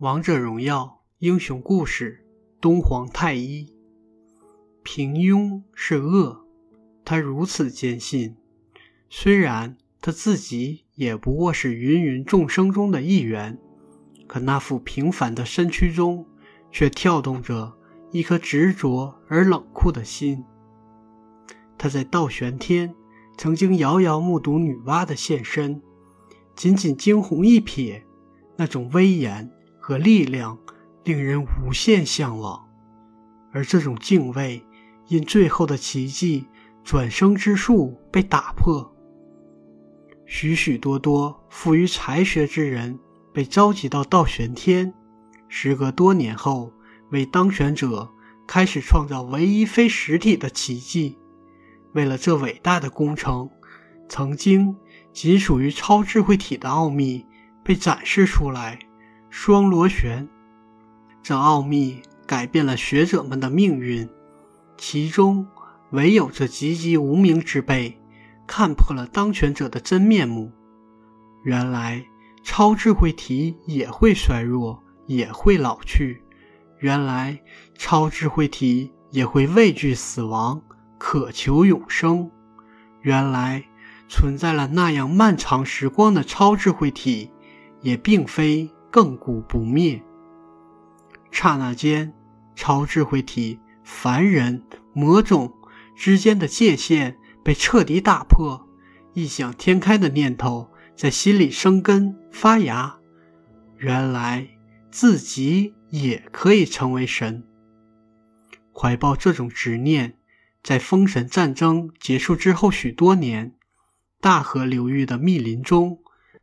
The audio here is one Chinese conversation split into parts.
王者荣耀英雄故事：东皇太一。平庸是恶，他如此坚信。虽然他自己也不过是芸芸众生中的一员，可那副平凡的身躯中，却跳动着一颗执着而冷酷的心。他在倒悬天曾经遥遥目睹女娲的现身，仅仅惊鸿一瞥，那种威严和力量令人无限向往。而这种敬畏，因最后的奇迹转生之术被打破。许许多多富于才学之人被召集到道玄天，时隔多年后，为当选者开始创造唯一非实体的奇迹。为了这伟大的工程，曾经仅属于超智慧体的奥秘被展示出来。双螺旋，这奥秘改变了学者们的命运，其中唯有这籍籍无名之辈看破了当权者的真面目。原来超智慧体也会衰弱，也会老去。原来超智慧体也会畏惧死亡。渴求永生，原来存在了那样漫长时光的超智慧体，也并非亘古不灭。刹那间，超智慧体、凡人、魔种之间的界限被彻底打破，异想天开的念头在心里生根发芽。原来自己也可以成为神，怀抱这种执念。在封神战争结束之后许多年，大河流域的密林中，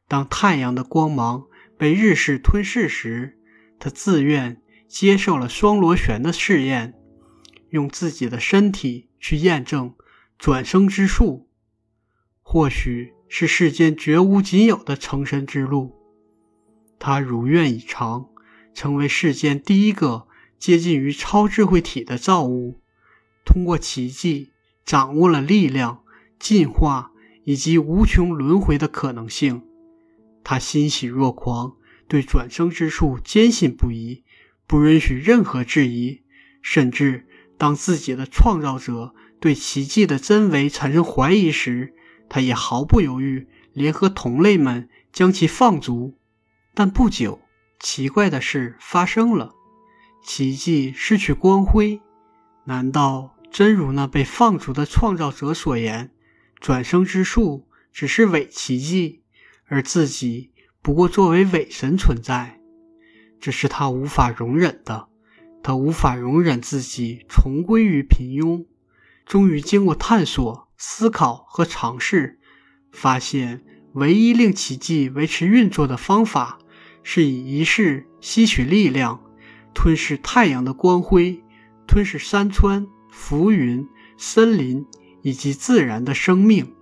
当太阳的光芒被日式吞噬时，他自愿接受了双螺旋的试验，用自己的身体去验证转生之术，或许是世间绝无仅有的成神之路。他如愿以偿，成为世间第一个接近于超智慧体的造物。通过奇迹掌握了力量、进化以及无穷轮回的可能性，他欣喜若狂，对转生之术坚信不疑，不允许任何质疑。甚至当自己的创造者对奇迹的真伪产生怀疑时，他也毫不犹豫，联合同类们将其放逐。但不久，奇怪的事发生了，奇迹失去光辉。难道？真如那被放逐的创造者所言，转生之术只是伪奇迹，而自己不过作为伪神存在，这是他无法容忍的。他无法容忍自己重归于平庸。终于经过探索、思考和尝试，发现唯一令奇迹维持运作的方法，是以仪式吸取力量，吞噬太阳的光辉，吞噬山川。浮云、森林以及自然的生命，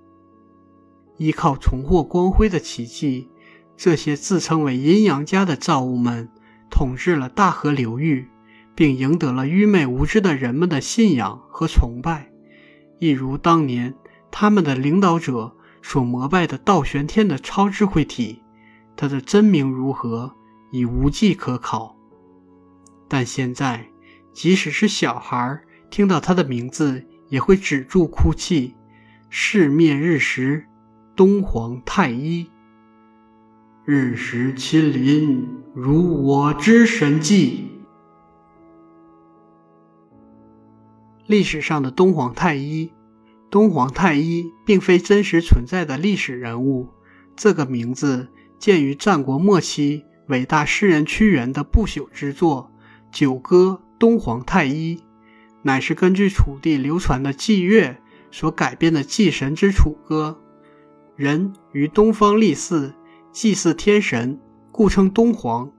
依靠重获光辉的奇迹，这些自称为阴阳家的造物们统治了大河流域，并赢得了愚昧无知的人们的信仰和崇拜，一如当年他们的领导者所膜拜的道玄天的超智慧体。他的真名如何，已无迹可考。但现在，即使是小孩。听到他的名字，也会止住哭泣。世灭日食，东皇太一。日食亲临，如我之神迹。历史上的东皇太一，东皇太一并非真实存在的历史人物。这个名字见于战国末期伟大诗人屈原的不朽之作《九歌·东皇太一》。乃是根据楚地流传的祭乐所改编的祭神之楚歌。人于东方立祀，祭祀天神，故称东皇。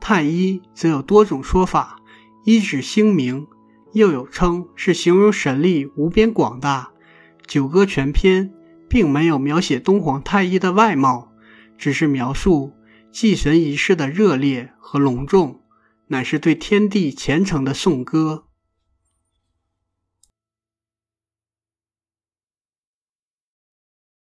太一则有多种说法，一指星明，又有称是形容神力无边广大。九歌全篇并没有描写东皇太一的外貌，只是描述祭神仪式的热烈和隆重，乃是对天地虔诚的颂歌。